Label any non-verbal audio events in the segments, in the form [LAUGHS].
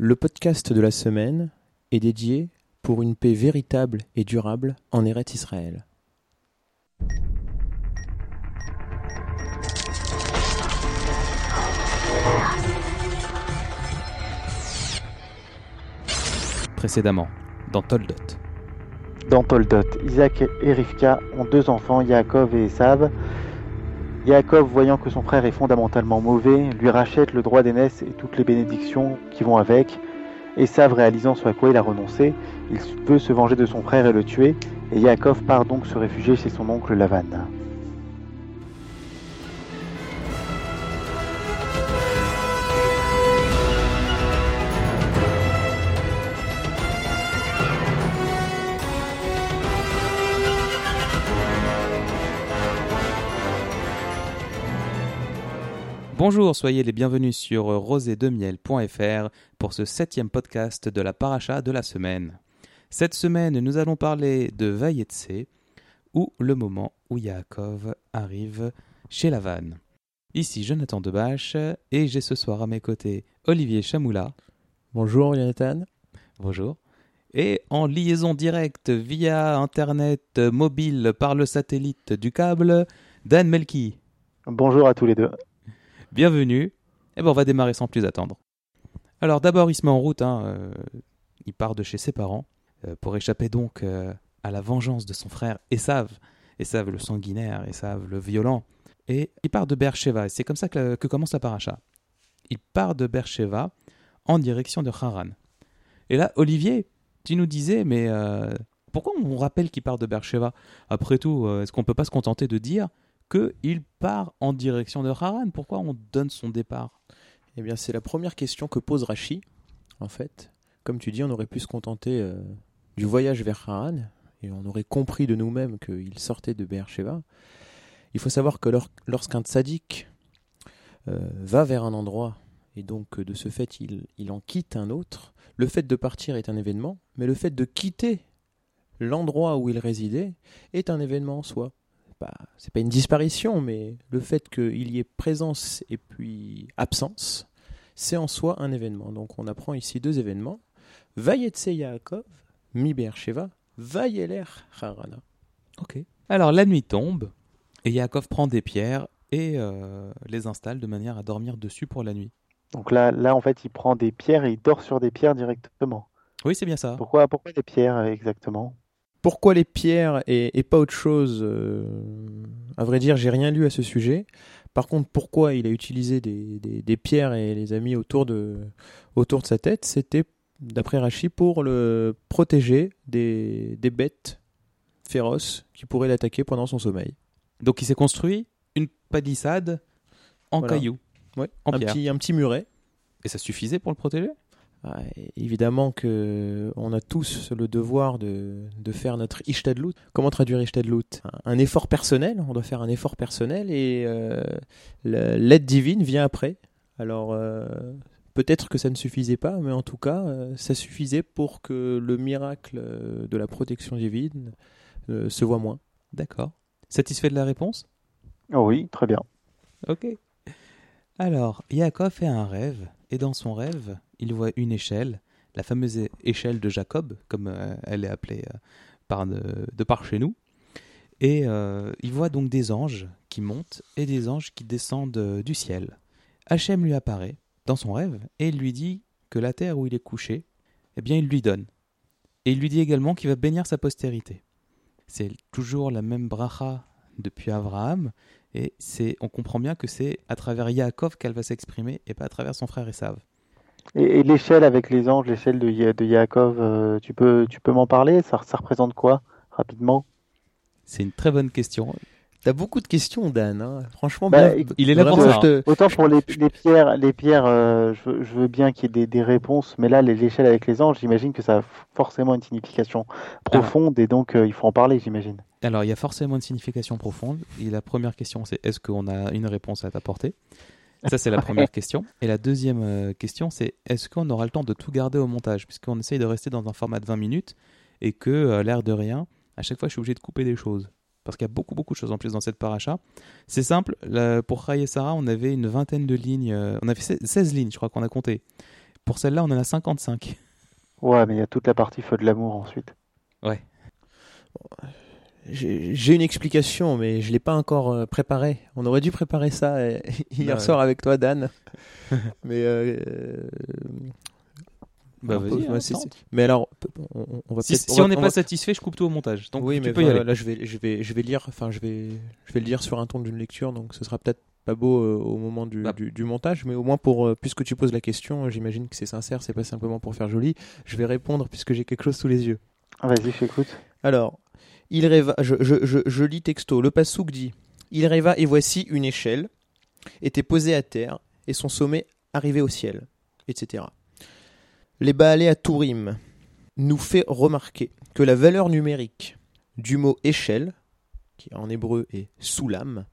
Le podcast de la semaine est dédié pour une paix véritable et durable en Eretz Israël. Précédemment, dans Toldot. Dans Toldot, Isaac et Rivka ont deux enfants, Yaakov et Esav. Yaakov, voyant que son frère est fondamentalement mauvais, lui rachète le droit d'aînesse et toutes les bénédictions qui vont avec. Esav, réalisant ce à quoi il a renoncé, il veut se venger de son frère et le tuer, et Yaakov part donc se réfugier chez son oncle Lavan. Bonjour, soyez les bienvenus sur rosédemiel.fr pour ce septième podcast de la paracha de la semaine. Cette semaine, nous allons parler de Vayetse, ou le moment où Yaakov arrive chez Lavan. Ici Jonathan Debache, et j'ai ce soir à mes côtés Olivier Chamoula. Bonjour Jonathan. Bonjour. Et en liaison directe via Internet mobile par le satellite du câble, Dan Melki. Bonjour à tous les deux. Bienvenue. Et eh ben on va démarrer sans plus attendre. Alors d'abord il se met en route, hein, euh, il part de chez ses parents euh, pour échapper donc euh, à la vengeance de son frère Esav, Esav le sanguinaire, Esav le violent. Et il part de Beersheba, et c'est comme ça que, commence la paracha. Il part de Beersheba en direction de Haran. Et là, Olivier, tu nous disais, mais pourquoi on rappelle qu'il part de Beersheba? Après tout, est-ce qu'on ne peut pas se contenter de dire qu'il part en direction de Haran. Pourquoi on donne son départ? Eh bien, c'est la première question que pose Rashi, en fait. Comme tu dis, on aurait pu se contenter euh, du voyage vers Haran, et on aurait compris de nous-mêmes qu'il sortait de Beersheba. Il faut savoir que lorsqu'un tzaddik euh, va vers un endroit, et donc de ce fait il, il en quitte un autre, le fait de partir est un événement, mais le fait de quitter l'endroit où il résidait est un événement en soi pas, c'est pas une disparition, mais le fait qu'il y ait présence et puis absence, c'est en soi un événement. Donc on apprend ici deux événements. Vayetse Yaakov, mi Sheva, Vayeler Harana. Ok. Alors la nuit tombe, et Yaakov prend des pierres et euh, les installe de manière à dormir dessus pour la nuit. Donc là, là, en fait, il prend des pierres et il dort sur des pierres directement. Oui, c'est bien ça. Pourquoi, pourquoi des pierres exactement? Pourquoi les pierres et, pas autre chose euh, À vrai dire, j'ai rien lu à ce sujet. Par contre, pourquoi il a utilisé des, pierres et les a mis autour de, autour de sa tête C'était, d'après Rachi, pour le protéger des, bêtes féroces qui pourraient l'attaquer pendant son sommeil. Donc il s'est construit une palissade en cailloux. Ouais, en un, petit, un petit muret. Et ça suffisait pour le protéger? Ah, évidemment que on a tous le devoir de, de faire notre ishtadlout. Comment traduire ishtadlout? Un, un effort personnel, on doit faire un effort personnel et euh, l'aide divine vient après. Alors euh, peut-être que ça ne suffisait pas, mais en tout cas, euh, ça suffisait pour que le miracle de la protection divine se voit moins. D'accord. Satisfait de la réponse? Oh Oui, très bien. Ok. Alors, Yaakov fait un rêve, et dans son rêve, il voit une échelle, la fameuse échelle de Jacob, comme euh, elle est appelée euh, par de, par chez nous. Et euh, il voit donc des anges qui montent et des anges qui descendent du ciel. Hachem lui apparaît dans son rêve et il lui dit que la terre où il est couché, eh bien, il lui donne. Et il lui dit également qu'il va bénir sa postérité. C'est toujours la même bracha depuis Abraham, et c'est, on comprend bien que c'est à travers Yaakov qu'elle va s'exprimer et pas à travers son frère Esav. Et, l'échelle avec les anges, l'échelle de, de Yaakov, euh, tu peux, tu peux m'en parler? Ça, ça représente quoi, rapidement? C'est une très bonne question. T'as beaucoup de questions, Dan. Hein. Franchement, bah, il est là pour ça. Autant pour les, pierres, les pierres euh, je, veux bien qu'il y ait des, réponses, mais là, l'échelle avec les anges, j'imagine que ça a forcément une signification profonde et donc euh, il faut en parler, j'imagine. Alors, il y a forcément une signification profonde. Et la première question, c'est est-ce qu'on a une réponse à t'apporter? Ça, c'est la première question. Et la deuxième euh, question, c'est est-ce qu'on aura le temps de tout garder au montage? Puisqu'on essaye de rester dans un format de 20 minutes et que, l'air de rien, à chaque fois, je suis obligé de couper des choses parce qu'il y a beaucoup beaucoup de choses en plus dans cette paracha. C'est simple, pour Ray et Sarah, on avait une vingtaine de lignes, euh, on avait 16 lignes, je crois qu'on a compté. Pour celle-là, on en a 55. Ouais, mais il y a toute la partie feu de l'amour ensuite. J'ai j'ai une explication, mais je l'ai pas encore euh, préparée. On aurait dû préparer ça euh, [LAUGHS] hier ouais. soir avec toi, Dan. [LAUGHS] mais euh, Bah, on vas-y, peut- hein, mais alors, on, va Si, si on n'est va- pas satisfait, je coupe tout au montage. Donc oui, tu mais peux y voilà, aller. là je vais, je vais, je vais lire. Enfin, je vais, je vais le lire sur un ton d'une lecture, donc ce sera peut-être pas beau euh, au moment du, Bah. du, du montage, mais au moins pour, euh, puisque tu poses la question, j'imagine que c'est sincère, c'est pas simplement pour faire joli. Je vais répondre puisque j'ai quelque chose sous les yeux. Vas-y, j'écoute. Alors, il rêva, je, lis texto. Le passouk dit Il rêva et voici une échelle était posée à terre et son sommet arrivait au ciel, etc. Les Baalés à Tourim nous fait remarquer que la valeur numérique du mot échelle, qui en hébreu est soulam,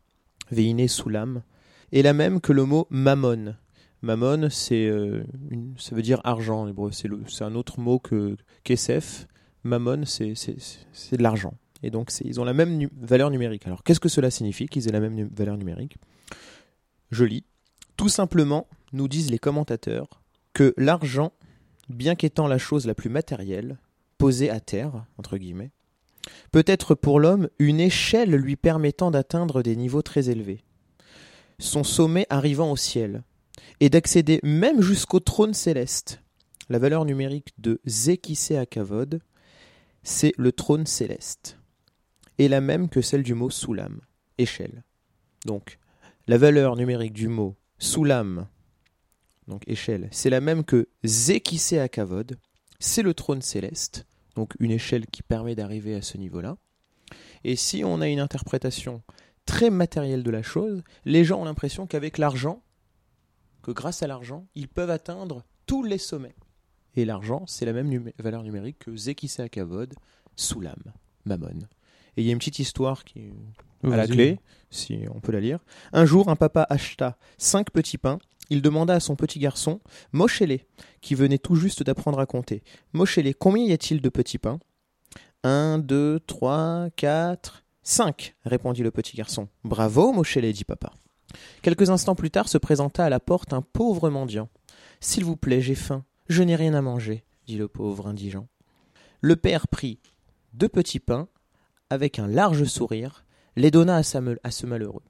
veiné soulam, est la même que le mot mammon. Mammon, c'est, euh, ça veut dire argent en hébreu. C'est, un autre mot que kesef. Mammon, c'est de l'argent. Et donc, ils ont la même valeur numérique. Alors, qu'est-ce que cela signifie qu'ils aient la même valeur numérique? Je lis. Tout simplement, nous disent les commentateurs, que l'argent, bien qu'étant la chose la plus matérielle, posée à terre, entre guillemets, peut être pour l'homme une échelle lui permettant d'atteindre des niveaux très élevés. Son sommet arrivant au ciel, et d'accéder même jusqu'au trône céleste. La valeur numérique de Zekisé Akavod, c'est le trône céleste, et la même que celle du mot Soulam, échelle. Donc, la valeur numérique du mot Soulam, donc échelle, c'est la même que Zekisé Akavod, c'est le trône céleste, donc une échelle qui permet d'arriver à ce niveau-là. Et si on a une interprétation très matérielle de la chose, les gens ont l'impression qu'avec l'argent, que grâce à l'argent, ils peuvent atteindre tous les sommets. Et l'argent, c'est la même valeur numérique que Zekisé Akavod, Soulam, Mammon. Et il y a une petite histoire qui est à la clé, si on peut la lire. Un jour, un papa acheta cinq petits pains. Il demanda à son petit garçon, Moshele, qui venait tout juste d'apprendre à compter. Moshele, combien y a-t-il de petits pains? Un, deux, trois, quatre, cinq, répondit le petit garçon. Bravo, Moshele, dit papa. Quelques instants plus tard se présenta à la porte un pauvre mendiant. S'il vous plaît, j'ai faim. Je n'ai rien à manger, dit le pauvre indigent. Le père prit deux petits pains, avec un large sourire, les donna à, ce malheureux.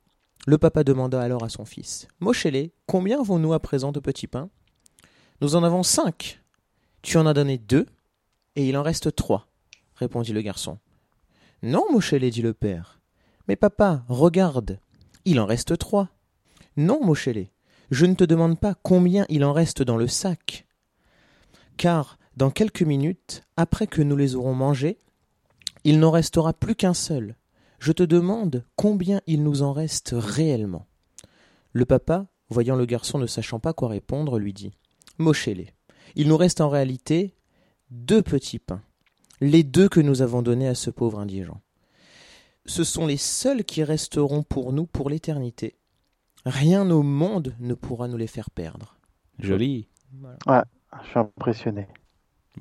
Le papa demanda alors à son fils Moshele, combien avons-nous à présent de petits pains Nous en avons cinq. Tu en as donné deux, et il en reste trois, répondit le garçon. Non, Moshele, dit le père. Mais papa, regarde, il en reste trois. Non, Moshele, je ne te demande pas combien il en reste dans le sac. Car, dans quelques minutes, après que nous les aurons mangés, il n'en restera plus qu'un seul. Je te demande combien il nous en reste réellement. Le papa, voyant le garçon ne sachant pas quoi répondre, lui dit Moshele, il nous reste en réalité deux petits pains, les deux que nous avons donnés à ce pauvre indigent. Ce sont les seuls qui resteront pour nous pour l'éternité. Rien au monde ne pourra nous les faire perdre. Joli. Je suis impressionné.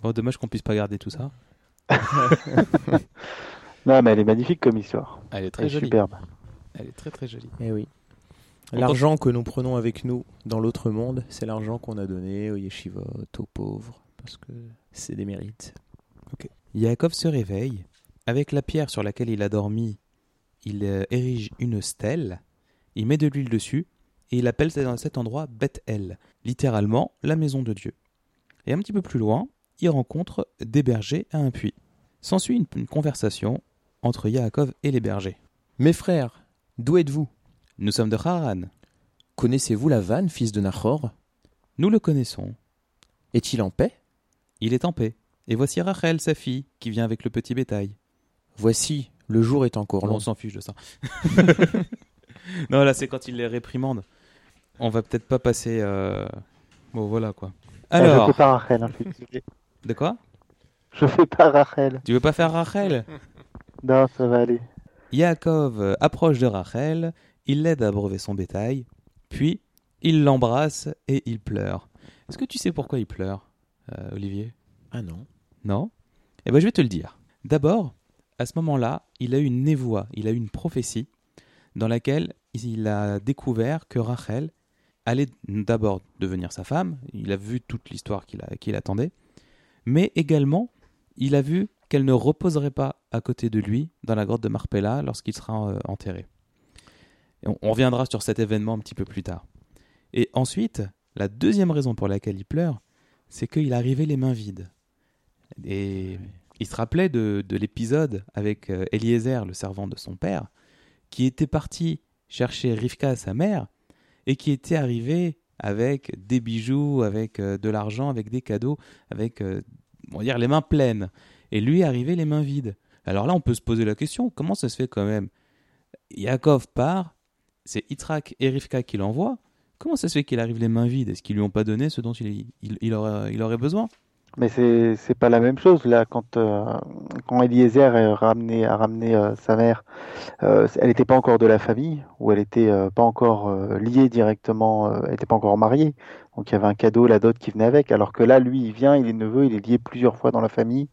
Bon, dommage qu'on puisse pas garder tout ça. [LAUGHS] Non, mais elle est magnifique comme histoire. Elle est Elle très est jolie. superbe. Elle est très très jolie. Eh oui. L'argent que nous prenons avec nous dans l'autre monde, c'est l'argent qu'on a donné aux yeshivot, aux pauvres, parce que c'est des mérites. Yaakov se réveille. Avec la pierre sur laquelle il a dormi, il euh, érige une stèle, il met de l'huile dessus, et il appelle cet cet endroit Beth-El, littéralement la maison de Dieu. Et un petit peu plus loin, il rencontre des bergers à un puits. S'ensuit une, une conversation entre Yaakov et les bergers. Mes frères, d'où êtes-vous? Nous sommes de Haran. Connaissez-vous Lavan, fils de Nahor? Nous le connaissons. Est-il en paix? Il est en paix. Et voici Rachel, sa fille, qui vient avec le petit bétail. Voici, le jour est encore long. on s'en fiche de ça. [LAUGHS] non, là, c'est quand il les réprimande. On va peut-être pas passer. euh, Bon, voilà quoi. Ah, je Alors, fais pas Rachel. hein, je, suis désolé. De quoi je fais pas Rachel. Tu veux pas faire Rachel [LAUGHS] Non, ça va aller. Yaakov approche de Rachel, il l'aide à brever son bétail, puis il l'embrasse et il pleure. Est-ce que tu sais pourquoi il pleure, euh, Olivier? Ah non. Non? Eh ben, je vais te le dire. D'abord, à ce moment-là, il a eu une névoie, il a eu une prophétie dans laquelle il a découvert que Rachel allait d'abord devenir sa femme, il a vu toute l'histoire qu'il qu'il attendait, mais également, il a vu qu'elle ne reposerait pas à côté de lui dans la grotte de Marpella lorsqu'il sera euh, enterré. On reviendra sur cet événement un petit peu plus tard. Et ensuite, la deuxième raison pour laquelle il pleure, c'est qu'il arrivait les mains vides. Et il se rappelait de, de l'épisode avec euh, Eliezer, le servant de son père, qui était parti chercher Rivka, sa mère, et qui était arrivé avec des bijoux, avec euh, de l'argent, avec des cadeaux, avec, euh, on va dire, les mains pleines. Et lui arrivait les mains vides. Alors là, on peut se poser la question, comment ça se fait quand même? Yaakov part, c'est Yitzhak et Rivka qui l'envoient. Comment ça se fait qu'il arrive les mains vides? Est-ce qu'ils lui ont pas donné ce dont il aurait besoin? Mais c'est c'est pas la même chose là quand euh, quand Eliezer a ramené a ramené euh, sa mère, euh, elle n'était pas encore de la famille ou elle était pas encore liée directement, elle n'était pas encore mariée. Donc il y avait un cadeau, la dot qui venait avec. Alors que là, lui, il vient, il est neveu, il est lié plusieurs fois dans la famille.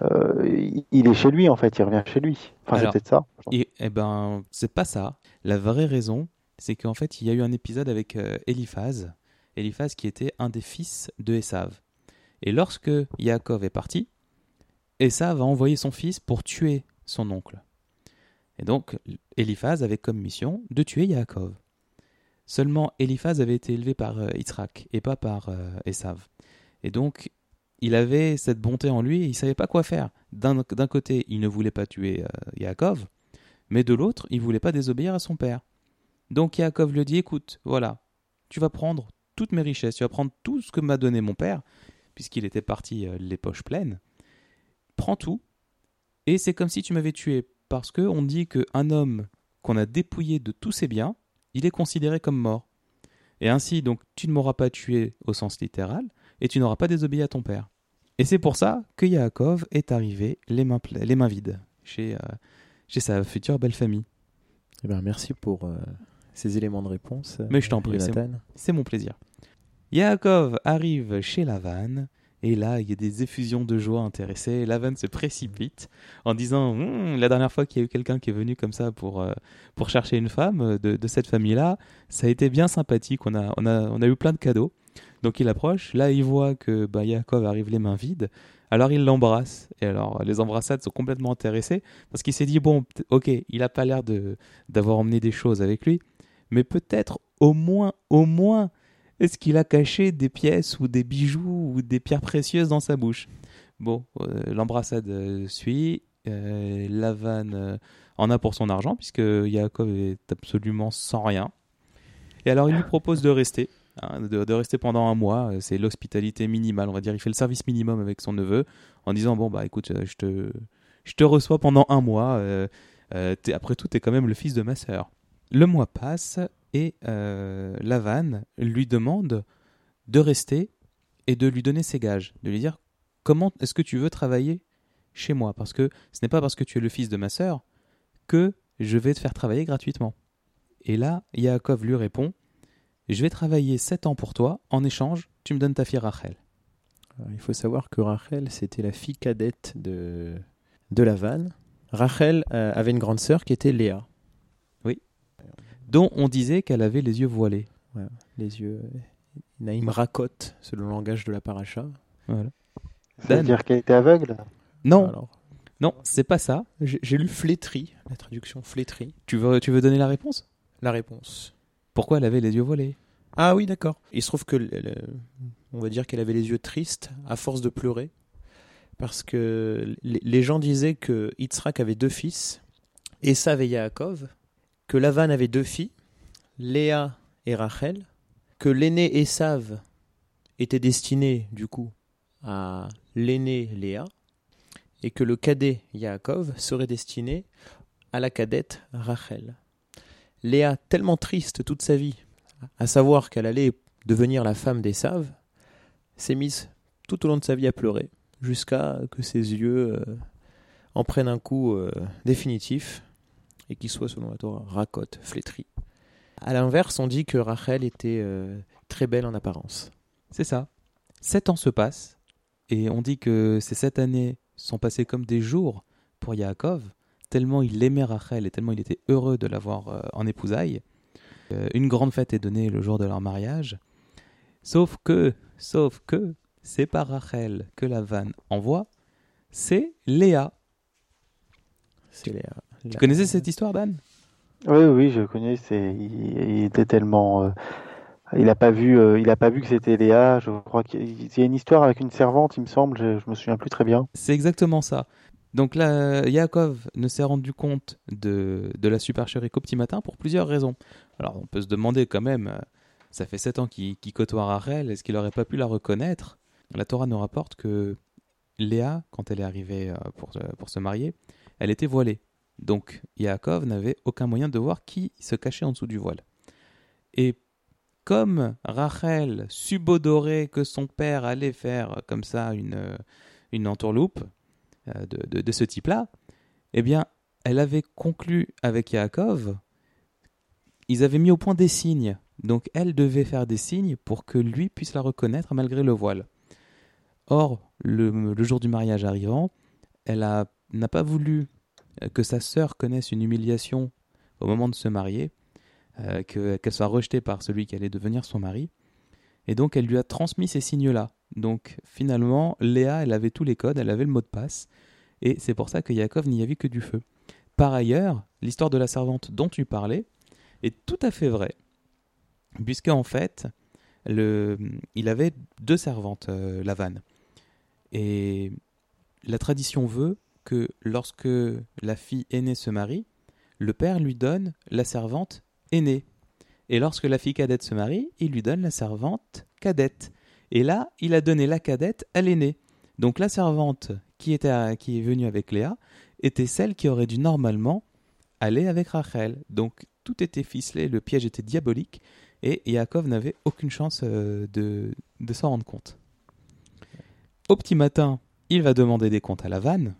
Il, est chez lui en fait, il revient chez lui. Enfin c'est peut-être ça. Et eh ben, c'est pas ça. La vraie raison, c'est qu'en fait, il y a eu un épisode avec Eliphaz, Eliphaz qui était un des fils de Esav. Et lorsque Yaakov est parti, Esav a envoyé son fils pour tuer son oncle. Et donc, Eliphaz avait comme mission de tuer Yaakov. Seulement, Eliphaz avait été élevé par euh, et pas par euh, Esav. Et donc, il avait cette bonté en lui et il savait pas quoi faire. D'un côté, il ne voulait pas tuer euh, Yaakov, mais de l'autre, il voulait pas désobéir à son père. Donc Yaakov lui dit écoute, voilà, tu vas prendre toutes mes richesses, tu vas prendre tout ce que m'a donné mon père, puisqu'il était parti euh, les poches pleines. Prends tout, et c'est comme si tu m'avais tué, parce que on dit qu'un homme qu'on a dépouillé de tous ses biens, il est considéré comme mort. Et ainsi, donc, tu ne m'auras pas tué au sens littéral, et tu n'auras pas désobéi à ton père. Et c'est pour ça que Yaakov est arrivé les mains, les mains vides chez, euh, chez sa future belle famille. Eh ben, merci pour euh, ces éléments de réponse. Mais je t'en prie. C'est mon plaisir. Yaakov arrive chez Lavan, et là, il y a des effusions de joie intéressées. Lavan se précipite en disant Hum, La dernière fois qu'il y a eu quelqu'un qui est venu comme ça pour, euh, pour chercher une femme euh, de, de cette famille-là, ça a été bien sympathique. On a, on, a, on a eu plein de cadeaux. Donc il approche. Là, il voit que bah, Yaakov arrive les mains vides. Alors il l'embrasse. Et alors, les embrassades sont complètement intéressées parce qu'il s'est dit Bon, ok, il n'a pas l'air d'avoir emmené des choses avec lui, mais peut-être au moins, au moins, est-ce qu'il a caché des pièces ou des bijoux ou des pierres précieuses dans sa bouche? Bon, euh, l'embrassade euh, suit. Euh, euh, en a pour son argent puisque Yaakov est absolument sans rien. Et alors il lui propose de rester, hein, de, rester pendant un mois. C'est l'hospitalité minimale, on va dire. Il fait le service minimum avec son neveu en disant bon bah écoute, je te, je te reçois pendant un mois. après tout, t'es quand même le fils de ma sœur. Le mois passe et euh, Lavan lui demande de rester et de lui donner ses gages, de lui dire comment est-ce que tu veux travailler chez moi? Parce que ce n'est pas parce que tu es le fils de ma sœur que je vais te faire travailler gratuitement. Et là, Yaakov lui répond je vais travailler sept ans pour toi, en échange, tu me donnes ta fille Rachel. Il faut savoir que Rachel, c'était la fille cadette de, de Lavan. Rachel euh, avait une grande sœur qui était Léa. Dont on disait qu'elle avait les yeux voilés. Les yeux. Naïm racote, selon le langage de la paracha. Voilà. Ça veut dire qu'elle était aveugle? Non, Alors, non, c'est pas ça. j'ai lu flétrie, la traduction flétrie. Tu veux, tu veux donner la réponse? La réponse. Pourquoi elle avait les yeux voilés? Ah oui, d'accord. Il se trouve que, le- le- on va dire qu'elle avait les yeux tristes à force de pleurer, parce que les, les gens disaient que Yitzhak avait deux fils, Esav et Yaakov, que Lavan avait deux filles, Léa et Rachel, que l'aîné Esav était destiné du coup à l'aîné Léa, et que le cadet Yaakov serait destiné à la cadette Rachel. Léa, tellement triste toute sa vie à savoir qu'elle allait devenir la femme d'Esav, s'est mise tout au long de sa vie à pleurer, jusqu'à que ses yeux euh, en prennent un coup euh, définitif et qu'il soit, selon la Torah, racote, flétri. À l'inverse, on dit que Rachel était euh, très belle en apparence. C'est ça. Sept ans se passent, et on dit que ces sept années sont passées comme des jours pour Yaakov, tellement il aimait Rachel et tellement il était heureux de l'avoir euh, en épousailles. Euh, une grande fête est donnée le jour de leur mariage. Sauf que, sauf que, c'est pas Rachel que la vanne envoie, c'est Léa. C'est Léa. Tu connaissais cette histoire, Dan? Oui, oui, je connais. C'est, il, il était tellement, euh, il a pas vu, euh, il a pas vu que c'était Léa. Je crois qu'il y a une histoire avec une servante, il me semble. Je, je me souviens plus très bien. C'est exactement ça. Donc là, Yaakov ne s'est rendu compte de, de la supercherie qu'au petit matin pour plusieurs raisons. Alors on peut se demander quand même, euh, ça fait sept ans qu'il qu'il côtoie Rachel, est-ce qu'il n'aurait pas pu la reconnaître? La Torah nous rapporte que Léa, quand elle est arrivée pour se marier, elle était voilée. Donc Yaakov n'avait aucun moyen de voir qui se cachait en dessous du voile. Et comme Rachel subodorait que son père allait faire comme ça une, une entourloupe euh, de, ce type-là, eh bien, elle avait conclu avec Yaakov, ils avaient mis au point des signes. Donc elle devait faire des signes pour que lui puisse la reconnaître malgré le voile. Or, le, jour du mariage arrivant, elle n'a pas voulu que sa sœur connaisse une humiliation au moment de se marier, euh, que- qu'elle soit rejetée par celui qui allait devenir son mari. Et donc elle lui a transmis ces signes-là. Donc finalement, Léa, elle avait tous les codes, elle avait le mot de passe, et c'est pour ça que Yaakov n'y a vu que du feu. Par ailleurs, l'histoire de la servante dont tu parlais est tout à fait vraie, puisque en fait, le, il avait deux servantes, euh, Lavan. Et la tradition veut que lorsque la fille aînée se marie, le père lui donne la servante aînée. Et lorsque la fille cadette se marie, il lui donne la servante cadette. Et là, il a donné la cadette à l'aînée. Donc la servante qui, était qui est venue avec Léa était celle qui aurait dû normalement aller avec Rachel. Donc tout était ficelé, le piège était diabolique, et Yaakov n'avait aucune chance euh, de, de s'en rendre compte. Au petit matin, il va demander des comptes à Lavanne,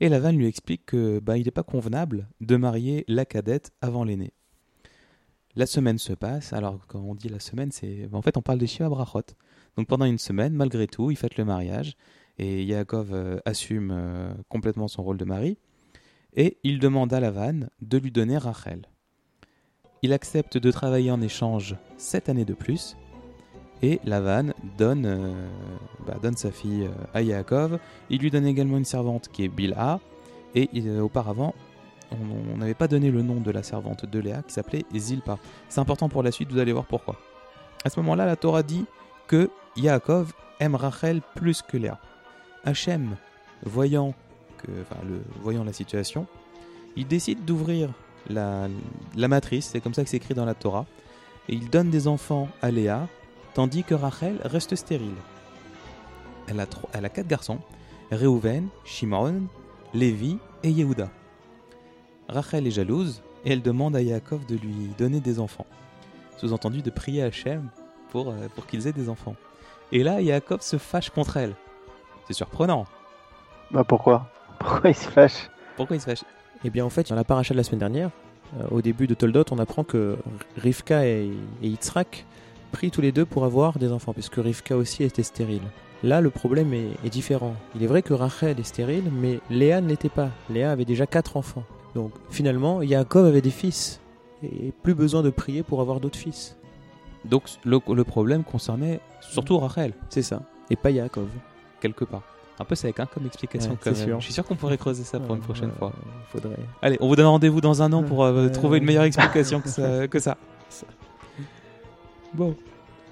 et Lavanne lui explique que bah, il n'est pas convenable de marier la cadette avant l'aînée. La semaine se passe, alors quand on dit la semaine, c'est en fait on parle des Shiva Brachot. Donc pendant une semaine, malgré tout, ils fêtent le mariage, et Yaakov euh, assume euh, complètement son rôle de mari, et il demande à Lavan de lui donner Rachel. Il accepte de travailler en échange sept années de plus, et Lavan donne, euh, bah, donne sa fille euh, à Yaakov. Il lui donne également une servante qui est Bilha, et euh, auparavant, on n'avait pas donné le nom de la servante de Léa qui s'appelait Zilpa. C'est important pour la suite, vous allez voir pourquoi. À ce moment-là, la Torah dit que Yaakov aime Rachel plus que Léa. Hachem, voyant, que, la situation, il décide d'ouvrir la, la matrice, c'est comme ça que c'est écrit dans la Torah, et il donne des enfants à Léa, tandis que Rachel reste stérile. Elle a, trois- elle a quatre garçons, Réhouven, Shimon, Lévi et Yehuda. Rachel est jalouse et elle demande à Yaakov de lui donner des enfants. Sous-entendu de prier à Hachem pour, euh, pour qu'ils aient des enfants. Et là, Yaakov se fâche contre elle. C'est surprenant. Bah pourquoi? Pourquoi il se fâche? Pourquoi il se fâche? Eh bien, en fait, dans la paracha de la semaine dernière, euh, au début de Toldot, on apprend que Rivka et, et Yitzhak prient tous les deux pour avoir des enfants, puisque Rivka aussi était stérile. Là, le problème est, est différent. Il est vrai que Rachel est stérile, mais Léa ne l'était pas. Léa avait déjà quatre enfants. Donc, finalement, Yaakov avait des fils. Et plus besoin de prier pour avoir d'autres fils. Donc le, le problème concernait surtout Rachel, C'est ça. Et pas Yaakov. quelque part. Un peu sec hein, comme explication Ouais, quand c'est même. sûr. Je suis sûr qu'on pourrait creuser ça pour une prochaine fois. Faudrait. Allez, on vous donne rendez-vous dans un an pour euh, trouver une meilleure explication que ça. que ça. [LAUGHS] Bon.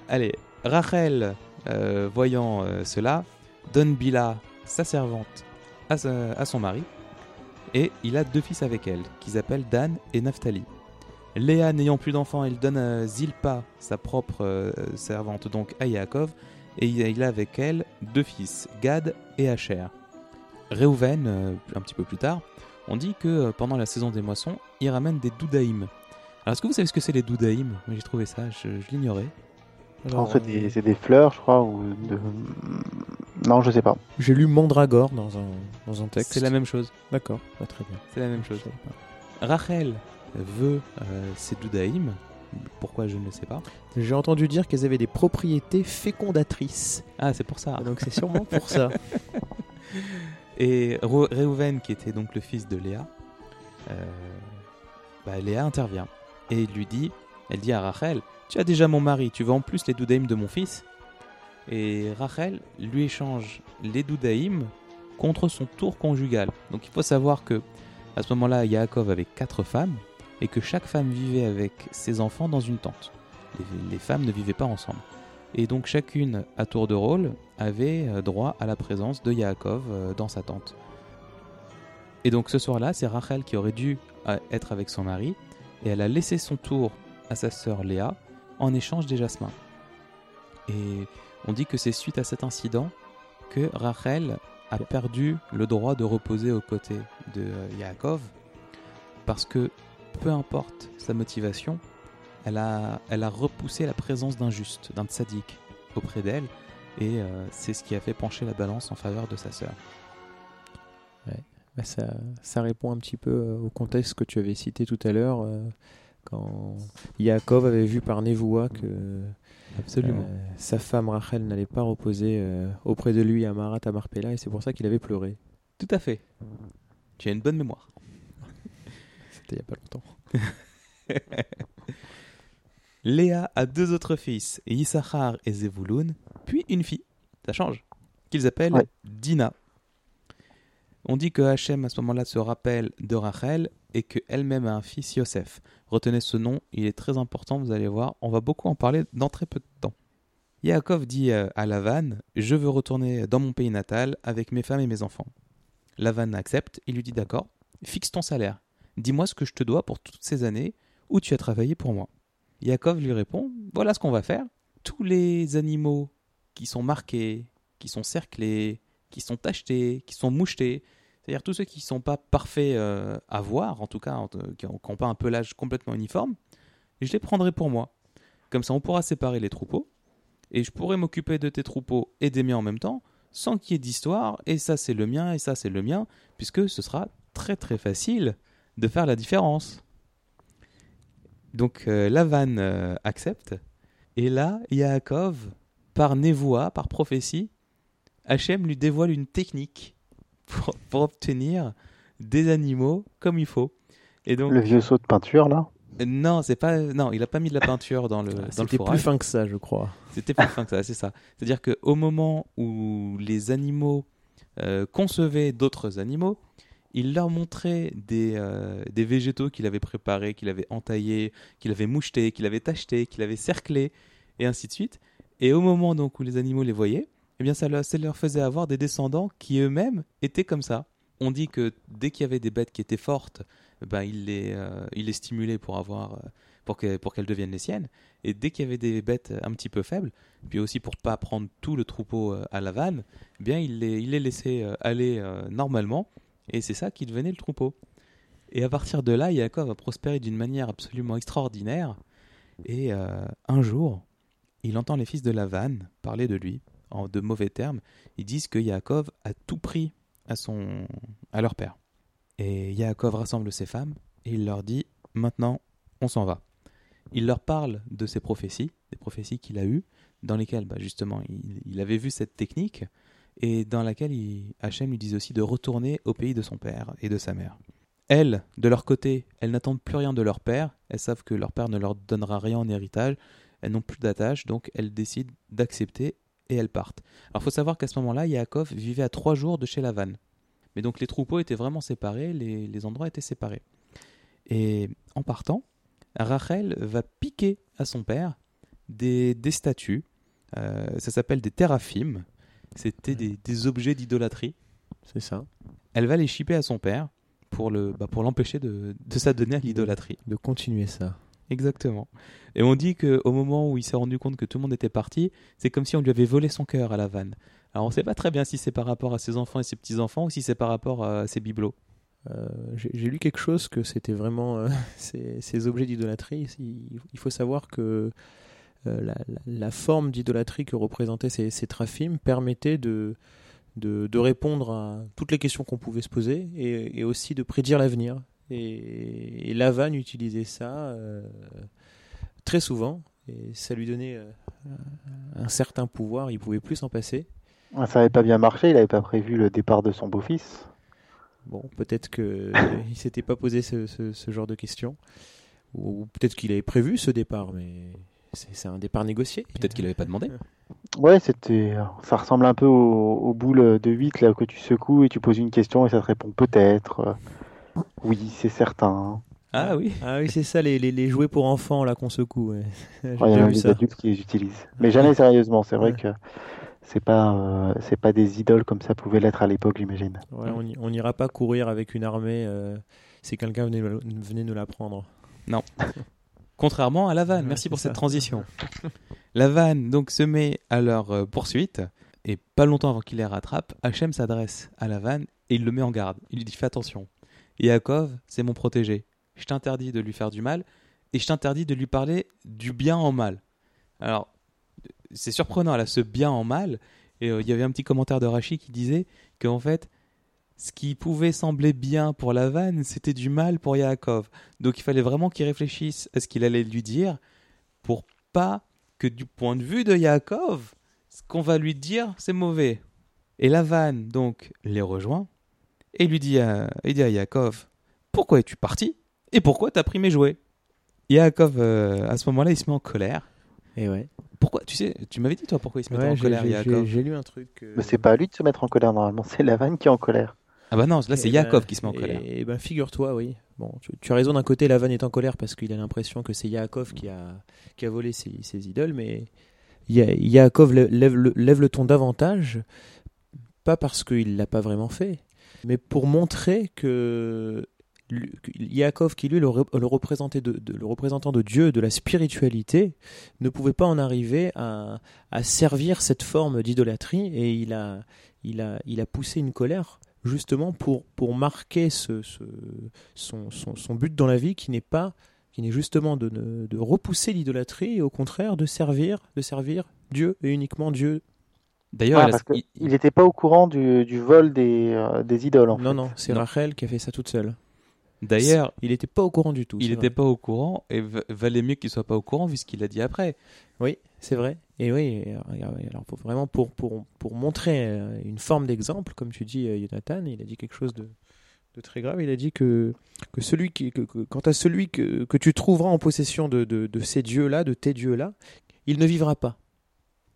Allez, Rachel, euh, voyant euh, cela, donne Bila, sa servante, à, son mari, et il a deux fils avec elle, qu'ils appellent Dan et Naphtali. Léa, n'ayant plus d'enfants, elle donne à Zilpa, sa propre euh, servante, donc à Yaakov, et il a avec elle deux fils, Gad et Asher. Réhouven, euh, un petit peu plus tard, on dit que euh, pendant la saison des moissons, il ramène des doudaïm. Alors, est-ce que vous savez ce que c'est les doudaïm? J'ai trouvé ça, je, je l'ignorais. C'est des, c'est des fleurs, je crois, ou de... Non, je sais pas. J'ai lu Mandragore dans un, dans un texte. C'est la même chose. D'accord, Ah, très bien. C'est la même chose. Rachel veut euh, ces doudaïm. Pourquoi je ne le sais pas. J'ai entendu dire qu'elles avaient des propriétés fécondatrices. Ah, c'est pour ça. Donc c'est sûrement pour ça. [LAUGHS] Et Réhouven, qui était donc le fils de Léa, euh, bah, Léa intervient et il lui dit Elle dit à Rachel Tu as déjà mon mari, tu veux en plus les doudaïm de mon fils Et Rachel lui échange les doudaïm contre son tour conjugal. Donc il faut savoir que à ce moment-là, Yaakov avait quatre femmes et que chaque femme vivait avec ses enfants dans une tente. Les, les femmes ne vivaient pas ensemble. Et donc chacune, à tour de rôle, avait euh, droit à la présence de Yaakov euh, dans sa tente. Et donc ce soir-là, c'est Rachel qui aurait dû euh, être avec son mari, et elle a laissé son tour à sa sœur Léa en échange des jasmins. Et on dit que c'est suite à cet incident que Rachel a perdu le droit de reposer aux côtés de euh, Yaakov, parce que peu importe sa motivation, elle a, repoussé la présence d'un juste, d'un tzaddik auprès d'elle, et euh, c'est ce qui a fait pencher la balance en faveur de sa sœur. Bah, ça, ça répond un petit peu euh, au contexte que tu avais cité tout à l'heure, euh, quand Yaakov avait vu par Nevoa que Absolument. euh, sa femme Rachel n'allait pas reposer euh, auprès de lui à Marat à Marpella, et c'est pour ça qu'il avait pleuré. Tout à fait. Tu as une bonne mémoire. [LAUGHS] C'était il n'y a pas longtemps. [LAUGHS] Léa a deux autres fils, Issachar et Zevulun, puis une fille, ça change, qu'ils appellent Ouais. Dina. On dit que Hachem à ce moment-là se rappelle de Rachel et qu'elle-même a un fils Yosef. Retenez ce nom, il est très important, vous allez voir, on va beaucoup en parler dans très peu de temps. Yaakov dit euh, à Lavan Je veux retourner dans mon pays natal avec mes femmes et mes enfants. Lavan accepte, il lui dit D'accord, fixe ton salaire. Dis-moi ce que je te dois pour toutes ces années où tu as travaillé pour moi. Yaakov lui répond Voilà ce qu'on va faire. Tous les animaux qui sont marqués, qui sont cerclés, qui sont tachetés, qui sont mouchetés, c'est-à-dire tous ceux qui ne sont pas parfaits euh, à voir, en tout cas, en- qui n'ont pas un pelage complètement uniforme, je les prendrai pour moi. Comme ça, on pourra séparer les troupeaux, et je pourrai m'occuper de tes troupeaux et des miens en même temps, sans qu'il y ait d'histoire, et ça c'est le mien, et ça c'est le mien, puisque ce sera très très facile de faire la différence. Donc euh, Lavan euh, accepte. Et là, Yaakov, par névoie, par prophétie, Hachem lui dévoile une technique pour, pour obtenir des animaux comme il faut. Et donc, Le vieux saut de peinture, là? Non, c'est pas, non, il a pas mis de la peinture dans le, dans Ah, C'était plus fin que ça, je crois. C'était plus fin que ça, c'est ça. C'est-à-dire qu'au moment où les animaux euh, concevaient d'autres animaux, il leur montrait des, euh, des végétaux qu'il avait préparés, qu'il avait entaillés, qu'il avait mouchetés, qu'il avait tachetés, qu'il avait cerclés, et ainsi de suite. Et au moment donc où les animaux les voyaient, eh bien ça leur, faisait avoir des descendants qui eux-mêmes étaient comme ça. On dit que dès qu'il y avait des bêtes qui étaient fortes, ben il les, euh, il les stimulait pour avoir, euh, pour que- pour qu'elles deviennent les siennes. Et dès qu'il y avait des bêtes un petit peu faibles, puis aussi pour pas prendre tout le troupeau euh, à la vanne, eh bien il les, il les laissait aller normalement, et c'est ça qui devenait le troupeau. Et à partir de là, Yaakov a prospéré d'une manière absolument extraordinaire. Et un jour, il entend les fils de Lavan parler de lui de mauvais termes. Ils disent que Yaakov a tout pris à son à leur père. Et Yaakov rassemble ses femmes et il leur dit maintenant on s'en va. Il leur parle de ses prophéties, des prophéties qu'il a eues, dans lesquelles bah, justement il, avait vu cette technique et dans laquelle Hachem lui disait aussi de retourner au pays de son père et de sa mère. Elles, de leur côté, elles n'attendent plus rien de leur père, elles savent que leur père ne leur donnera rien en héritage, elles n'ont plus d'attache, donc elles décident d'accepter et elles partent. Alors il faut savoir qu'à ce moment-là, Yaakov vivait à trois jours de chez Lavan. Mais donc les troupeaux étaient vraiment séparés, les, les endroits étaient séparés. Et en partant, Rachel va piquer à son père des, des statues, euh, ça s'appelle des téraphimes, c'était des, des objets d'idolâtrie. C'est ça. Elle va les chipper à son père pour le bah, pour l'empêcher de, de s'adonner à l'idolâtrie. De continuer ça. Exactement. Et on dit qu'au moment où il s'est rendu compte que tout le monde était parti, c'est comme si on lui avait volé son cœur à la vanne. Alors on ne sait pas très bien si c'est par rapport à ses enfants et ses petits-enfants ou si c'est par rapport à ses bibelots. Euh, J'ai lu quelque chose que c'était vraiment euh, [LAUGHS] ces, objets d'idolâtrie. Il, faut savoir que euh, la, forme d'idolâtrie que représentaient ces, ces traphimes permettait de, répondre à toutes les questions qu'on pouvait se poser et aussi de prédire l'avenir. Et, et Lavan utilisait ça euh, très souvent et ça lui donnait euh, un certain pouvoir. Il pouvait plus s'en passer. Ah, Ça n'avait pas bien marché, il n'avait pas prévu le départ de son beau-fils. Bon, peut-être qu'il [LAUGHS] ne s'était pas posé ce, ce- ce genre de questions. Ou peut-être qu'il avait prévu ce départ, mais c'est un départ négocié. Peut-être qu'il avait pas demandé. [LAUGHS] Ouais, c'était, ça ressemble un peu aux, aux boules de 8 là que tu secoues et tu poses une question et ça te répond peut-être. Oui, c'est certain. Ah oui. Ah oui, c'est ça, les, les, les jouets pour enfants là qu'on secoue. ouais. [LAUGHS] J'ai Ouais, il y a des adultes qui les utilisent. Mais jamais sérieusement, c'est vrai Ouais. que c'est pas, euh, c'est pas des idoles comme ça pouvait l'être à l'époque, j'imagine. Ouais, on n'ira pas courir avec une armée euh, si quelqu'un venait, venait nous la prendre. [LAUGHS] Contrairement à la vanne. Merci pour ça. cette transition. la vanne donc se met à leur euh, poursuite et pas longtemps avant qu'il les rattrape, Hachem s'adresse à la vanne et il le met en garde. Il lui dit fais attention. Yaakov, c'est mon protégé. Je t'interdis de lui faire du mal et je t'interdis de lui parler du bien en mal. Alors c'est surprenant là, ce bien en mal. Et euh, il y avait un petit commentaire de Rachi qui disait qu'en fait, ce qui pouvait sembler bien pour la vanne, c'était du mal pour Yaakov. Donc il fallait vraiment qu'il réfléchisse à ce qu'il allait lui dire pour pas que du point de vue de Yaakov, ce qu'on va lui dire, c'est mauvais. Et la vanne, donc, les rejoint et lui dit à, il dit à Yaakov Pourquoi es-tu parti Et pourquoi t'as pris mes jouets? Yaakov, euh, à ce moment-là, il se met en colère. Et ouais. Pourquoi Tu sais, tu m'avais dit toi pourquoi il se mettait Ouais, en colère, Yaakov? j'ai lu un truc. euh, Mais c'est pas à lui de se mettre en colère normalement, c'est la vanne qui est en colère. Ah bah non, là c'est Eh Yaakov ben, qui se met en et- colère. Et ben figure-toi, oui. Bon, tu, tu as raison d'un côté, la vanne est en colère parce qu'il a l'impression que c'est Yaakov qui a, qui a volé ses, ses idoles, mais Ya- Yaakov lève, lève le ton davantage, pas parce qu'il l'a pas vraiment fait, mais pour montrer que Yaakov, qui lui le, le représentant de Dieu, de la spiritualité, ne pouvait pas en arriver à, servir cette forme d'idolâtrie et il a, poussé une colère justement pour, marquer son, but dans la vie qui n'est pas qui n'est justement de repousser l'idolâtrie et au contraire de servir de servir Dieu et uniquement Dieu. D'ailleurs, Ah, elle a- parce il- n'était pas au courant du, du vol des, euh, des idoles en non fait. non, c'est. Rachel qui a fait ça toute seule. d'ailleurs, il n'était pas au courant du tout. il n'était pas au courant et va- valait mieux qu'il soit pas au courant vu ce qu'il a dit après. Oui, c'est vrai. Et oui, alors pour- vraiment pour, pour, pour montrer euh, une forme d'exemple, comme tu dis, euh, Jonathan, il a dit quelque chose de, de très grave. Il a dit que, que celui qui, que, que- quant à celui que, que tu trouveras en possession de, de, de ces dieux-là, de tes dieux-là, il ne vivra pas.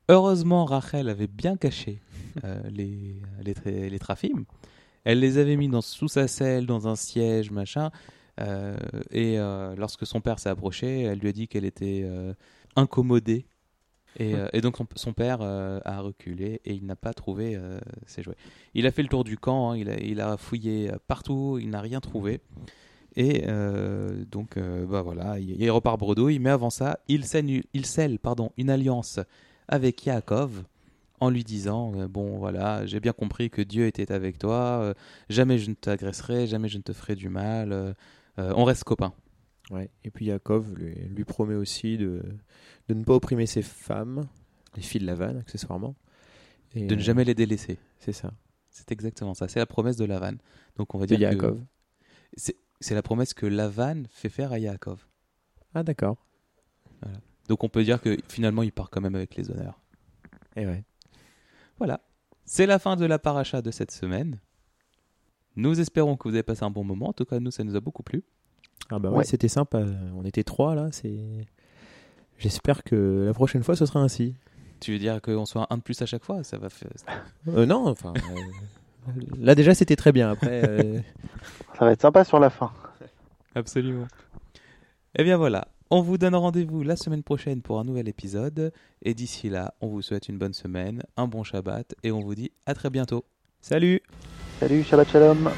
Heureusement, Rachel avait bien caché [LAUGHS] euh, les, les, tra- les traphimes. Elle les avait mis dans, sous sa selle, dans un siège, machin. euh, et euh, lorsque son père s'est approché, elle lui a dit qu'elle était incommodée. Et, et donc son, son père a reculé et il n'a pas trouvé ses jouets. Il a fait le tour du camp, hein, il, a, il a fouillé partout, il n'a rien trouvé. Et euh, donc, euh, bah voilà, il, il repart bredouille. Mais avant ça, il scelle, il scelle pardon, une alliance avec Yaakov en lui disant euh, bon voilà j'ai bien compris que Dieu était avec toi euh, jamais je ne t'agresserai jamais je ne te ferai du mal euh, on reste copains Ouais. Et puis Yaakov lui, lui promet aussi de, de ne pas opprimer ses femmes, les filles de Lavan accessoirement. Et, de ne jamais les délaisser C'est ça. c'est exactement ça c'est la promesse de Lavan donc on va De dire Yaakov. c'est c'est la promesse que Lavan fait faire à Yaakov Ah d'accord. Donc on peut dire que finalement il part quand même avec les honneurs Et ouais. Voilà. C'est la fin de la paracha de cette semaine. Nous espérons que vous avez passé un bon moment. En tout cas, nous, ça nous a beaucoup plu. Ah bah Ouais. ouais, c'était sympa. On était trois là. C'est. J'espère que la prochaine fois ce sera ainsi. Tu veux dire qu'on soit un de plus à chaque fois? Ça va faire. Euh, non, enfin. euh, Là déjà c'était très bien. Après, euh, Ça va être sympa sur la fin. Absolument. Eh bien voilà. On vous donne rendez-vous la semaine prochaine pour un nouvel épisode. Et d'ici là, on vous souhaite une bonne semaine, un bon Shabbat. Et on vous dit à très bientôt. salut. Salut, Shabbat Shalom